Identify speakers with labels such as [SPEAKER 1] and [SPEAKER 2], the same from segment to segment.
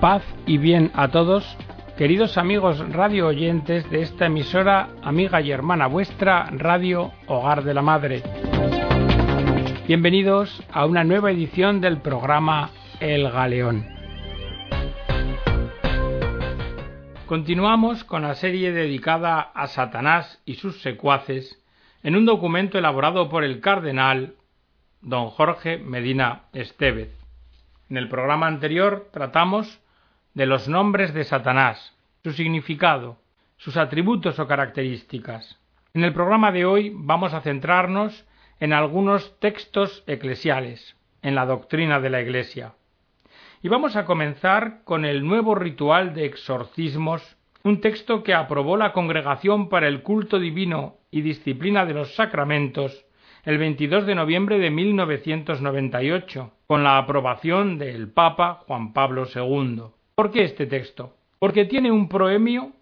[SPEAKER 1] Paz y bien a todos, queridos amigos radio oyentes de esta emisora, amiga y hermana vuestra, Radio Hogar de la Madre. Bienvenidos a una nueva edición del programa El Galeón. Continuamos con la serie dedicada a Satanás y sus secuaces en un documento elaborado por el cardenal don Jorge Medina Estevez. En el programa anterior tratamos de los nombres de Satanás, su significado, sus atributos o características. En el programa de hoy vamos a centrarnos en algunos textos eclesiales, en la doctrina de la Iglesia. Y vamos a comenzar con el nuevo ritual de exorcismos, un texto que aprobó la Congregación para el Culto Divino y Disciplina de los Sacramentos el 22 de noviembre de 1998, con la aprobación del Papa Juan Pablo II. ¿Por qué este texto? Porque tiene un proemio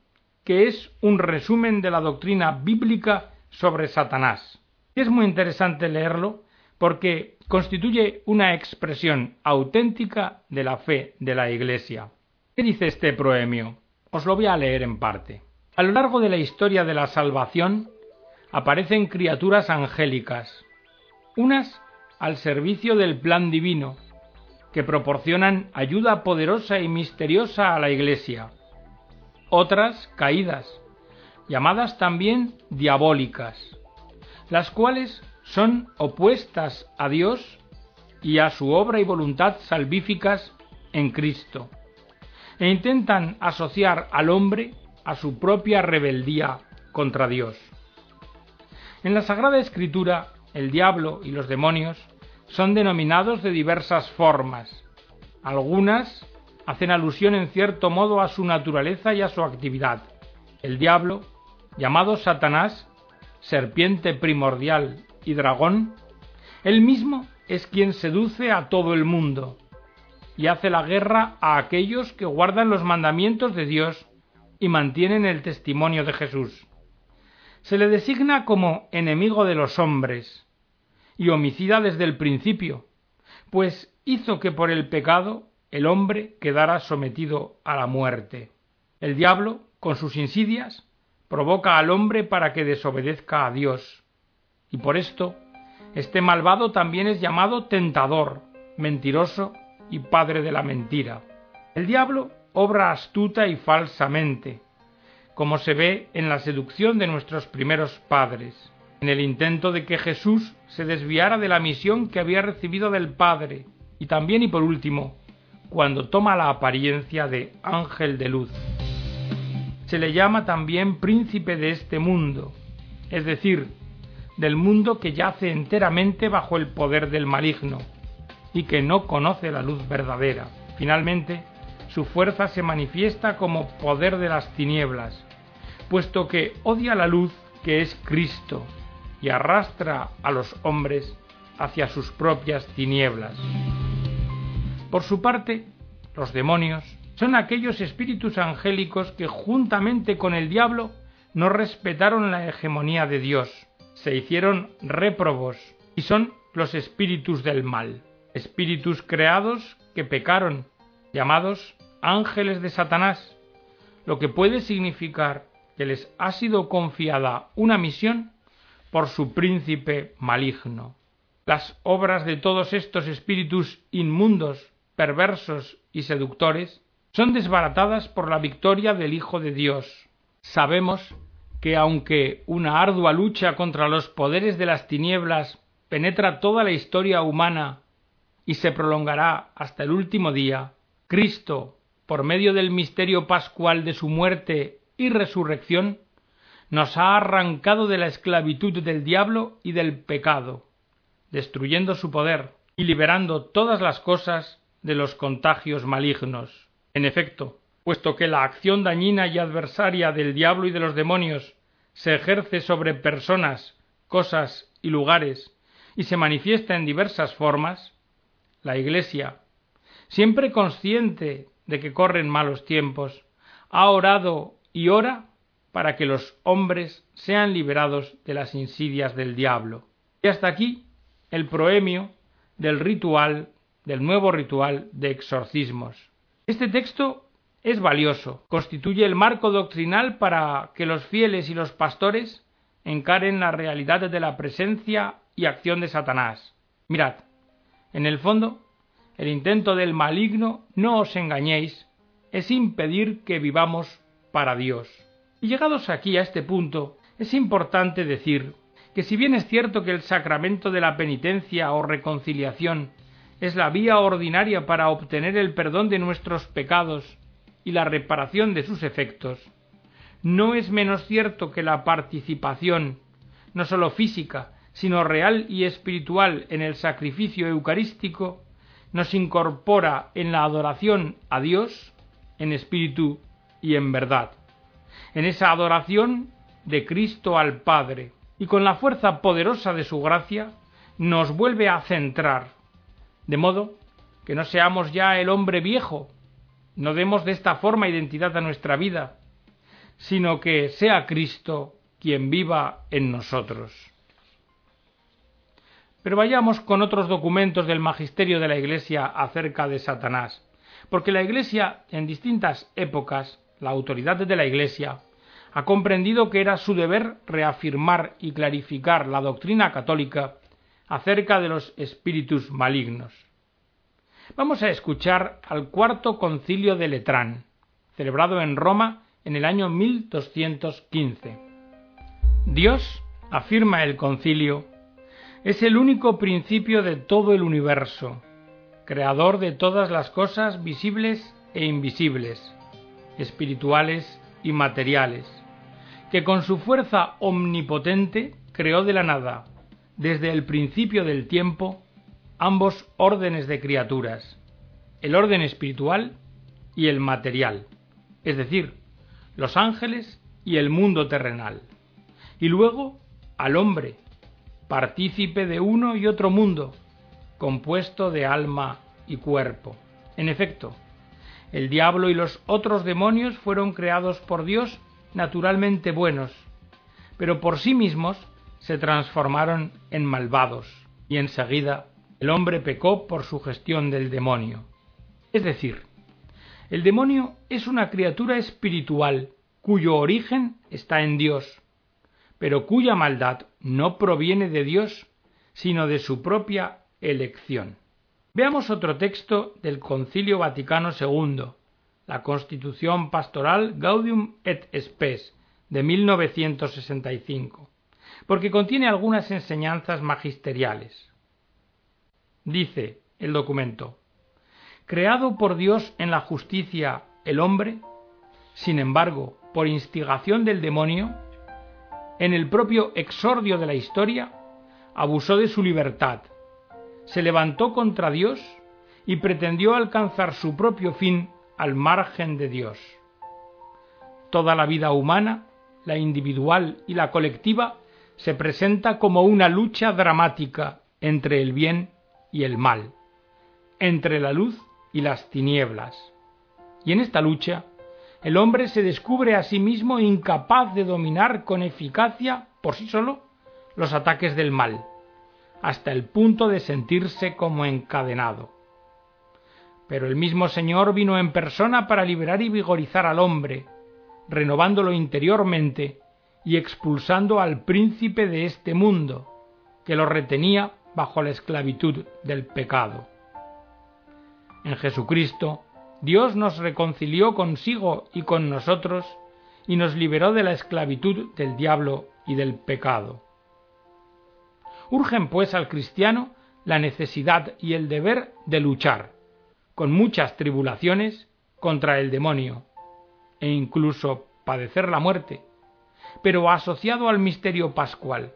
[SPEAKER 1] que es un resumen de la doctrina bíblica sobre Satanás. es muy interesante leerlo porque constituye una expresión auténtica de la fe de la Iglesia. ¿Qué dice este proemio? Os lo voy a leer en parte. A lo largo de la historia de la salvación aparecen criaturas angélicas, unas al servicio del plan divino, que proporcionan ayuda poderosa y misteriosa a la Iglesia. Otras caídas, llamadas también diabólicas, las cuales son opuestas a Dios y a su obra y voluntad salvíficas en Cristo, e intentan asociar al hombre a su propia rebeldía contra Dios. En la Sagrada Escritura, el diablo y los demonios son denominados de diversas formas. Algunas hacen alusión en cierto modo a su naturaleza y a su actividad. El diablo, llamado Satanás, serpiente primordial y dragón, él mismo es quien seduce a todo el mundo y hace la guerra a aquellos que guardan los mandamientos de Dios y mantienen el testimonio de Jesús. Se le designa como enemigo de los hombres, y homicida desde el principio, pues hizo que por el pecado el hombre quedara sometido a la muerte. El diablo, con sus insidias, provoca al hombre para que desobedezca a Dios, y por esto este malvado también es llamado tentador, mentiroso y padre de la mentira. El diablo obra astuta y falsamente, como se ve en la seducción de nuestros primeros padres en el intento de que Jesús se desviara de la misión que había recibido del Padre, y también y por último, cuando toma la apariencia de ángel de luz. Se le llama también príncipe de este mundo, es decir, del mundo que yace enteramente bajo el poder del maligno, y que no conoce la luz verdadera. Finalmente, su fuerza se manifiesta como poder de las tinieblas, puesto que odia la luz que es Cristo, y arrastra a los hombres hacia sus propias tinieblas. Por su parte, los demonios son aquellos espíritus angélicos que juntamente con el diablo no respetaron la hegemonía de Dios, se hicieron réprobos y son los espíritus del mal, espíritus creados que pecaron, llamados ángeles de Satanás, lo que puede significar que les ha sido confiada una misión por su príncipe maligno. Las obras de todos estos espíritus inmundos, perversos y seductores son desbaratadas por la victoria del Hijo de Dios. Sabemos que aunque una ardua lucha contra los poderes de las tinieblas penetra toda la historia humana y se prolongará hasta el último día, Cristo, por medio del misterio pascual de su muerte y resurrección, nos ha arrancado de la esclavitud del diablo y del pecado, destruyendo su poder y liberando todas las cosas de los contagios malignos. En efecto, puesto que la acción dañina y adversaria del diablo y de los demonios se ejerce sobre personas, cosas y lugares y se manifiesta en diversas formas, la Iglesia, siempre consciente de que corren malos tiempos, ha orado y ora para que los hombres sean liberados de las insidias del diablo. Y hasta aquí el proemio del ritual, del nuevo ritual de exorcismos. Este texto es valioso, constituye el marco doctrinal para que los fieles y los pastores encaren la realidad de la presencia y acción de Satanás. Mirad, en el fondo, el intento del maligno, no os engañéis, es impedir que vivamos para Dios. Y llegados aquí a este punto, es importante decir que si bien es cierto que el sacramento de la penitencia o reconciliación es la vía ordinaria para obtener el perdón de nuestros pecados y la reparación de sus efectos, no es menos cierto que la participación, no sólo física, sino real y espiritual en el sacrificio eucarístico, nos incorpora en la adoración a Dios en espíritu y en verdad. En esa adoración de Cristo al Padre, y con la fuerza poderosa de su gracia, nos vuelve a centrar, de modo que no seamos ya el hombre viejo, no demos de esta forma identidad a nuestra vida, sino que sea Cristo quien viva en nosotros. Pero vayamos con otros documentos del magisterio de la Iglesia acerca de Satanás, porque la Iglesia en distintas épocas, la autoridad de la Iglesia, ha comprendido que era su deber reafirmar y clarificar la doctrina católica acerca de los espíritus malignos. Vamos a escuchar al cuarto concilio de Letrán, celebrado en Roma en el año 1215. Dios, afirma el concilio, es el único principio de todo el universo, creador de todas las cosas visibles e invisibles, espirituales y materiales que con su fuerza omnipotente creó de la nada, desde el principio del tiempo, ambos órdenes de criaturas, el orden espiritual y el material, es decir, los ángeles y el mundo terrenal, y luego al hombre, partícipe de uno y otro mundo, compuesto de alma y cuerpo. En efecto, el diablo y los otros demonios fueron creados por Dios naturalmente buenos, pero por sí mismos se transformaron en malvados, y enseguida el hombre pecó por su gestión del demonio. Es decir, el demonio es una criatura espiritual cuyo origen está en Dios, pero cuya maldad no proviene de Dios, sino de su propia elección. Veamos otro texto del Concilio Vaticano II, la Constitución Pastoral Gaudium et Spes de 1965, porque contiene algunas enseñanzas magisteriales. Dice el documento, creado por Dios en la justicia el hombre, sin embargo, por instigación del demonio, en el propio exordio de la historia, abusó de su libertad, se levantó contra Dios y pretendió alcanzar su propio fin al margen de Dios. Toda la vida humana, la individual y la colectiva, se presenta como una lucha dramática entre el bien y el mal, entre la luz y las tinieblas. Y en esta lucha, el hombre se descubre a sí mismo incapaz de dominar con eficacia, por sí solo, los ataques del mal, hasta el punto de sentirse como encadenado. Pero el mismo Señor vino en persona para liberar y vigorizar al hombre, renovándolo interiormente y expulsando al príncipe de este mundo, que lo retenía bajo la esclavitud del pecado. En Jesucristo, Dios nos reconcilió consigo y con nosotros y nos liberó de la esclavitud del diablo y del pecado. Urgen pues al cristiano la necesidad y el deber de luchar, con muchas tribulaciones contra el demonio e incluso padecer la muerte, pero asociado al misterio pascual,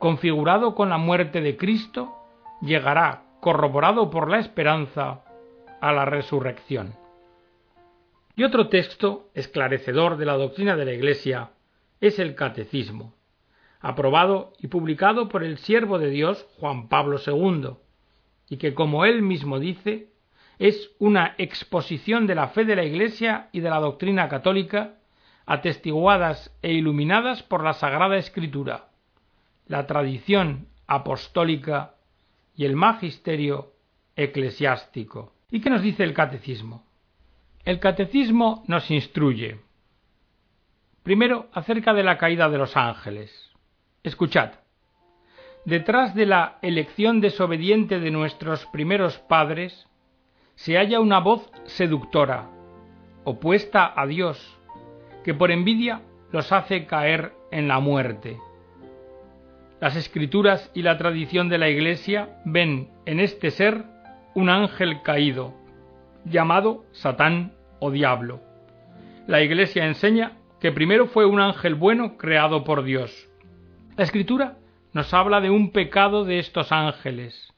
[SPEAKER 1] configurado con la muerte de Cristo, llegará, corroborado por la esperanza, a la resurrección. Y otro texto esclarecedor de la doctrina de la Iglesia es el Catecismo, aprobado y publicado por el siervo de Dios Juan Pablo II, y que, como él mismo dice, es una exposición de la fe de la Iglesia y de la doctrina católica, atestiguadas e iluminadas por la Sagrada Escritura, la tradición apostólica y el magisterio eclesiástico. ¿Y qué nos dice el catecismo? El catecismo nos instruye. Primero, acerca de la caída de los ángeles. Escuchad. Detrás de la elección desobediente de nuestros primeros padres se halla una voz seductora, opuesta a Dios, que por envidia los hace caer en la muerte. Las escrituras y la tradición de la Iglesia ven en este ser un ángel caído, llamado Satán o Diablo. La Iglesia enseña que primero fue un ángel bueno creado por Dios. La Escritura nos habla de un pecado de estos ángeles.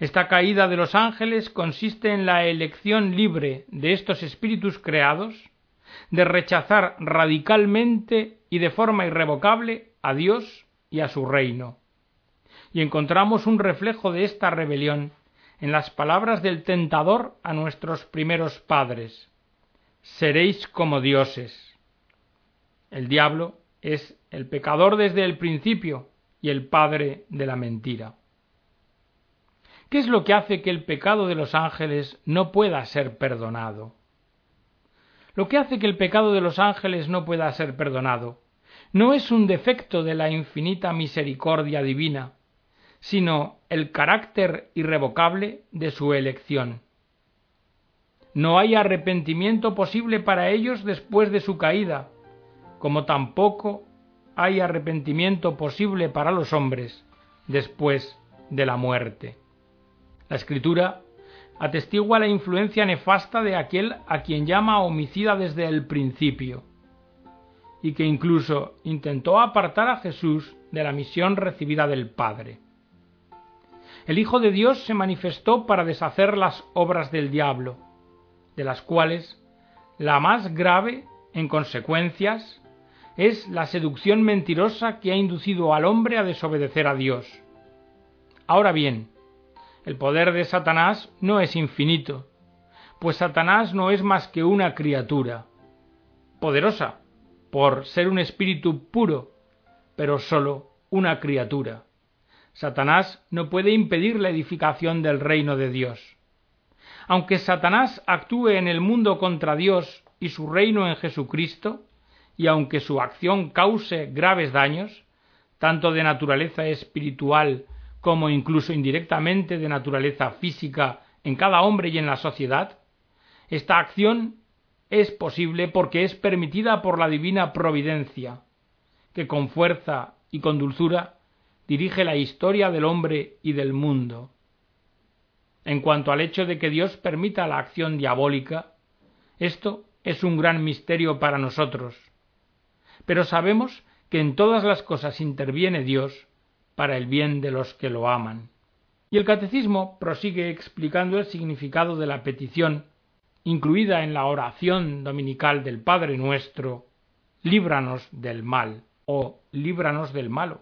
[SPEAKER 1] Esta caída de los ángeles consiste en la elección libre de estos espíritus creados de rechazar radicalmente y de forma irrevocable a Dios y a su reino. Y encontramos un reflejo de esta rebelión en las palabras del tentador a nuestros primeros padres. Seréis como dioses. El diablo es el pecador desde el principio y el padre de la mentira. ¿Qué es lo que hace que el pecado de los ángeles no pueda ser perdonado? Lo que hace que el pecado de los ángeles no pueda ser perdonado no es un defecto de la infinita misericordia divina, sino el carácter irrevocable de su elección. No hay arrepentimiento posible para ellos después de su caída, como tampoco hay arrepentimiento posible para los hombres después de la muerte. La Escritura atestigua la influencia nefasta de aquel a quien llama homicida desde el principio, y que incluso intentó apartar a Jesús de la misión recibida del Padre. El Hijo de Dios se manifestó para deshacer las obras del diablo, de las cuales la más grave, en consecuencias, es la seducción mentirosa que ha inducido al hombre a desobedecer a Dios. Ahora bien, el poder de Satanás no es infinito, pues Satanás no es más que una criatura, poderosa por ser un espíritu puro, pero sólo una criatura. Satanás no puede impedir la edificación del reino de Dios. Aunque Satanás actúe en el mundo contra Dios y su reino en Jesucristo, y aunque su acción cause graves daños, tanto de naturaleza espiritual como incluso indirectamente de naturaleza física en cada hombre y en la sociedad, esta acción es posible porque es permitida por la divina providencia, que con fuerza y con dulzura dirige la historia del hombre y del mundo. En cuanto al hecho de que Dios permita la acción diabólica, esto es un gran misterio para nosotros. Pero sabemos que en todas las cosas interviene Dios para el bien de los que lo aman. Y el catecismo prosigue explicando el significado de la petición, incluida en la oración dominical del Padre nuestro, líbranos del mal o líbranos del malo.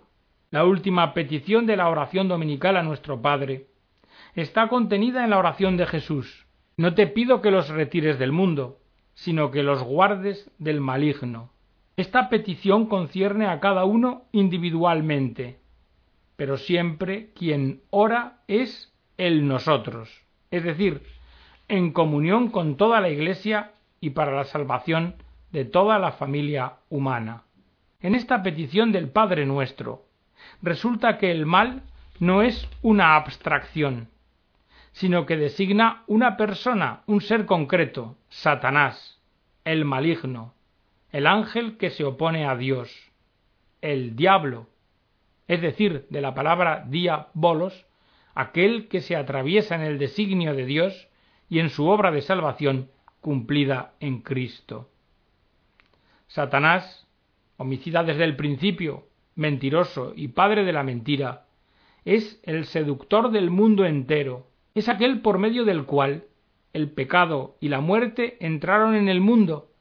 [SPEAKER 1] La última petición de la oración dominical a nuestro Padre está contenida en la oración de Jesús. No te pido que los retires del mundo, sino que los guardes del maligno. Esta petición concierne a cada uno individualmente, pero siempre quien ora es el nosotros, es decir, en comunión con toda la Iglesia y para la salvación de toda la familia humana. En esta petición del Padre nuestro, resulta que el mal no es una abstracción, sino que designa una persona, un ser concreto, Satanás, el maligno, el ángel que se opone a Dios, el diablo, es decir, de la palabra diabolos, aquel que se atraviesa en el designio de Dios y en su obra de salvación cumplida en Cristo. Satanás, homicida desde el principio, mentiroso y padre de la mentira, es el seductor del mundo entero, es aquel por medio del cual el pecado y la muerte entraron en el mundo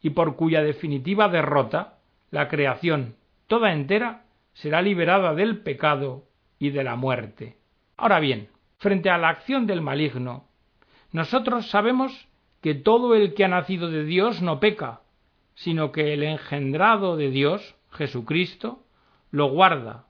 [SPEAKER 1] y por cuya definitiva derrota la creación toda entera será liberada del pecado y de la muerte. Ahora bien, frente a la acción del maligno, nosotros sabemos que todo el que ha nacido de Dios no peca, sino que el engendrado de Dios, Jesucristo, lo guarda,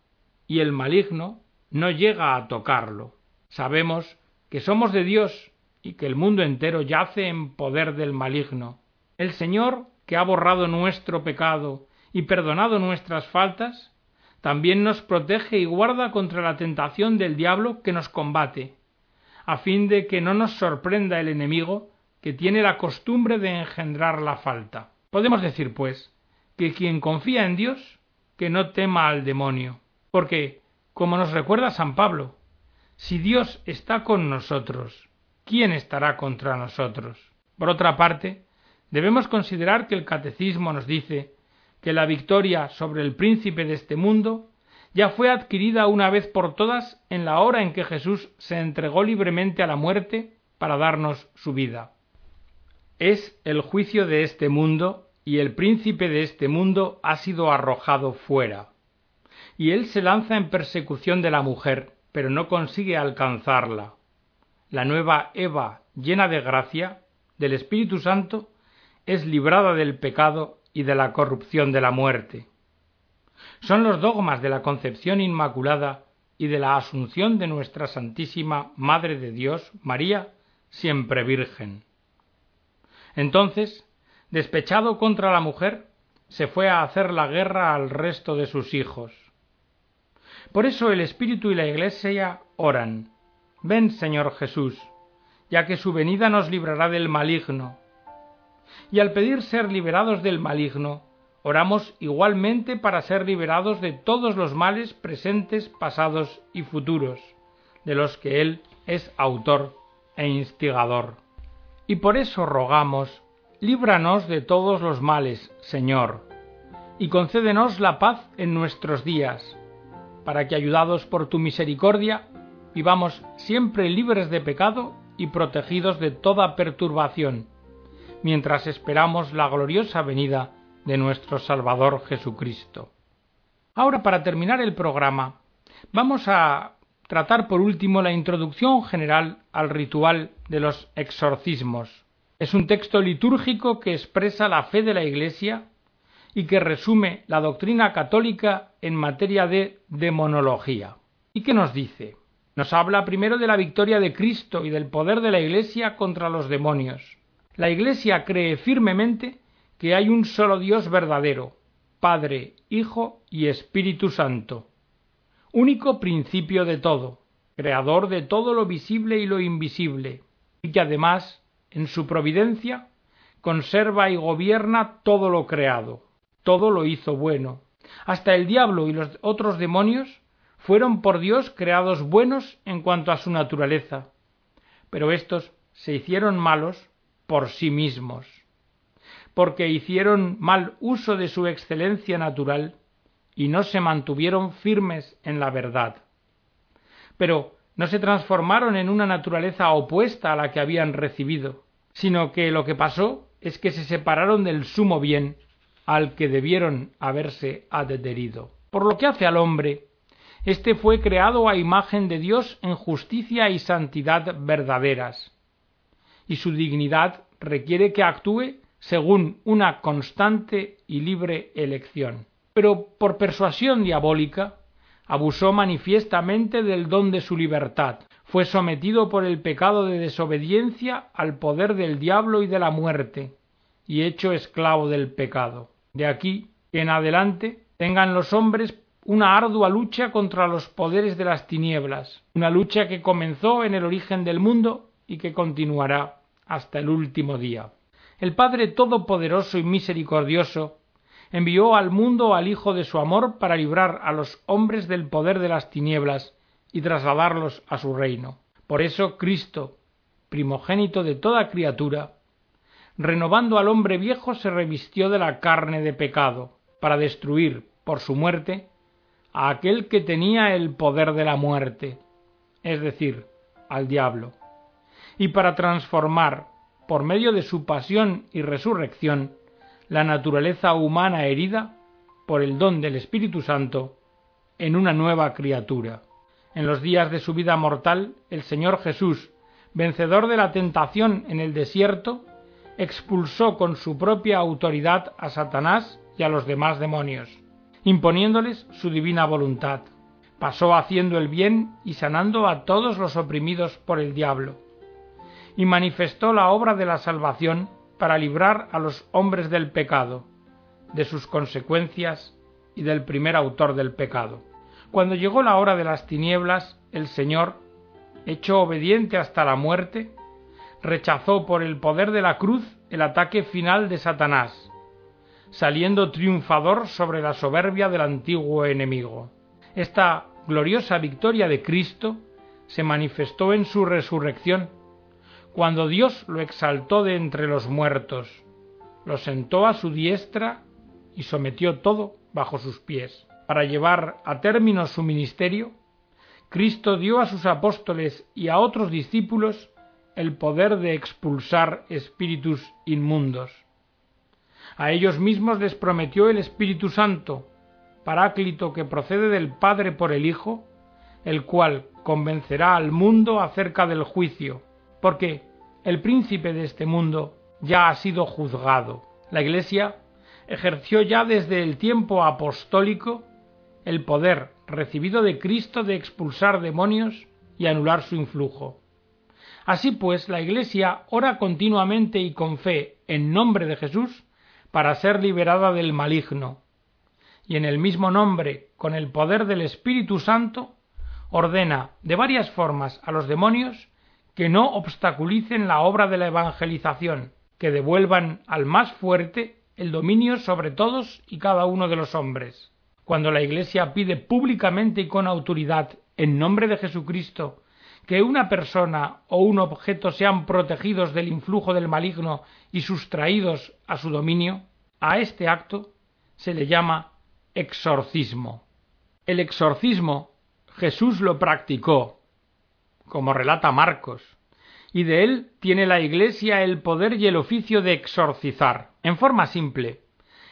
[SPEAKER 1] y el maligno no llega a tocarlo. Sabemos que somos de Dios y que el mundo entero yace en poder del maligno. El Señor, que ha borrado nuestro pecado y perdonado nuestras faltas, también nos protege y guarda contra la tentación del diablo que nos combate, a fin de que no nos sorprenda el enemigo que tiene la costumbre de engendrar la falta. Podemos decir, pues, que quien confía en Dios, que no tema al demonio, porque, como nos recuerda San Pablo, si Dios está con nosotros, ¿quién estará contra nosotros? Por otra parte, debemos considerar que el catecismo nos dice que la victoria sobre el príncipe de este mundo ya fue adquirida una vez por todas en la hora en que Jesús se entregó libremente a la muerte para darnos su vida. Es el juicio de este mundo y el príncipe de este mundo ha sido arrojado fuera. Y él se lanza en persecución de la mujer, pero no consigue alcanzarla. La nueva Eva, llena de gracia, del Espíritu Santo, es librada del pecado y de la corrupción de la muerte. Son los dogmas de la concepción inmaculada y de la asunción de nuestra Santísima Madre de Dios, María, siempre Virgen. Entonces, despechado contra la mujer, se fue a hacer la guerra al resto de sus hijos. Por eso el Espíritu y la Iglesia oran. Ven, Señor Jesús, ya que su venida nos librará del maligno, y al pedir ser liberados del maligno, oramos igualmente para ser liberados de todos los males presentes, pasados y futuros, de los que Él es autor e instigador. Y por eso rogamos, líbranos de todos los males, Señor, y concédenos la paz en nuestros días, para que, ayudados por tu misericordia, vivamos siempre libres de pecado y protegidos de toda perturbación mientras esperamos la gloriosa venida de nuestro Salvador Jesucristo. Ahora, para terminar el programa, vamos a tratar por último la introducción general al ritual de los exorcismos. Es un texto litúrgico que expresa la fe de la Iglesia y que resume la doctrina católica en materia de demonología. ¿Y qué nos dice? Nos habla primero de la victoria de Cristo y del poder de la Iglesia contra los demonios. La Iglesia cree firmemente que hay un solo Dios verdadero, Padre, Hijo y Espíritu Santo, único principio de todo, creador de todo lo visible y lo invisible, y que además, en su providencia, conserva y gobierna todo lo creado, todo lo hizo bueno. Hasta el diablo y los otros demonios fueron por Dios creados buenos en cuanto a su naturaleza, pero éstos se hicieron malos por sí mismos, porque hicieron mal uso de su excelencia natural y no se mantuvieron firmes en la verdad. Pero no se transformaron en una naturaleza opuesta a la que habían recibido, sino que lo que pasó es que se separaron del sumo bien al que debieron haberse adherido. Por lo que hace al hombre, éste fue creado a imagen de Dios en justicia y santidad verdaderas, y su dignidad requiere que actúe según una constante y libre elección. Pero por persuasión diabólica abusó manifiestamente del don de su libertad, fue sometido por el pecado de desobediencia al poder del diablo y de la muerte, y hecho esclavo del pecado. De aquí que en adelante tengan los hombres una ardua lucha contra los poderes de las tinieblas, una lucha que comenzó en el origen del mundo y que continuará hasta el último día. El Padre Todopoderoso y Misericordioso envió al mundo al Hijo de su amor para librar a los hombres del poder de las tinieblas y trasladarlos a su reino. Por eso Cristo, primogénito de toda criatura, renovando al hombre viejo se revistió de la carne de pecado, para destruir, por su muerte, a aquel que tenía el poder de la muerte, es decir, al diablo y para transformar, por medio de su pasión y resurrección, la naturaleza humana herida, por el don del Espíritu Santo, en una nueva criatura. En los días de su vida mortal, el Señor Jesús, vencedor de la tentación en el desierto, expulsó con su propia autoridad a Satanás y a los demás demonios, imponiéndoles su divina voluntad. Pasó haciendo el bien y sanando a todos los oprimidos por el diablo y manifestó la obra de la salvación para librar a los hombres del pecado, de sus consecuencias y del primer autor del pecado. Cuando llegó la hora de las tinieblas, el Señor, hecho obediente hasta la muerte, rechazó por el poder de la cruz el ataque final de Satanás, saliendo triunfador sobre la soberbia del antiguo enemigo. Esta gloriosa victoria de Cristo se manifestó en su resurrección, cuando Dios lo exaltó de entre los muertos, lo sentó a su diestra y sometió todo bajo sus pies. Para llevar a término su ministerio, Cristo dio a sus apóstoles y a otros discípulos el poder de expulsar espíritus inmundos. A ellos mismos les prometió el Espíritu Santo, paráclito que procede del Padre por el Hijo, el cual convencerá al mundo acerca del juicio, porque el príncipe de este mundo ya ha sido juzgado. La Iglesia ejerció ya desde el tiempo apostólico el poder recibido de Cristo de expulsar demonios y anular su influjo. Así pues, la Iglesia ora continuamente y con fe en nombre de Jesús para ser liberada del maligno, y en el mismo nombre, con el poder del Espíritu Santo, ordena de varias formas a los demonios que no obstaculicen la obra de la evangelización, que devuelvan al más fuerte el dominio sobre todos y cada uno de los hombres. Cuando la Iglesia pide públicamente y con autoridad, en nombre de Jesucristo, que una persona o un objeto sean protegidos del influjo del maligno y sustraídos a su dominio, a este acto se le llama exorcismo. El exorcismo Jesús lo practicó, como relata Marcos, y de él tiene la Iglesia el poder y el oficio de exorcizar. En forma simple,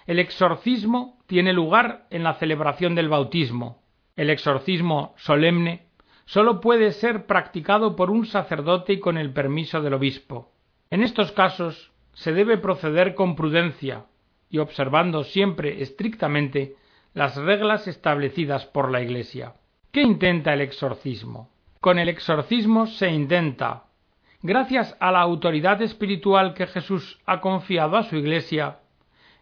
[SPEAKER 1] el exorcismo tiene lugar en la celebración del bautismo. El exorcismo solemne sólo puede ser practicado por un sacerdote y con el permiso del obispo. En estos casos se debe proceder con prudencia y observando siempre estrictamente las reglas establecidas por la Iglesia. ¿Qué intenta el exorcismo? Con el exorcismo se intenta, gracias a la autoridad espiritual que Jesús ha confiado a su Iglesia,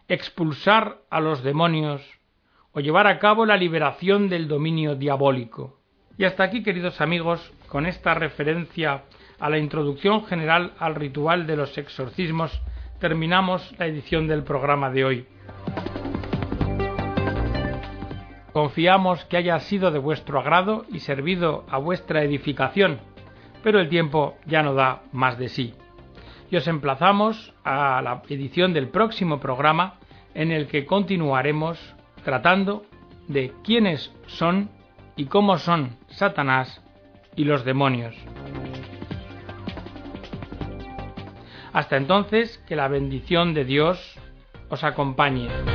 [SPEAKER 1] expulsar a los demonios o llevar a cabo la liberación del dominio diabólico. Y hasta aquí, queridos amigos, con esta referencia a la introducción general al ritual de los exorcismos, terminamos la edición del programa de hoy. Confiamos que haya sido de vuestro agrado y servido a vuestra edificación, pero el tiempo ya no da más de sí. Y os emplazamos a la edición del próximo programa en el que continuaremos tratando de quiénes son y cómo son Satanás y los demonios. Hasta entonces, que la bendición de Dios os acompañe.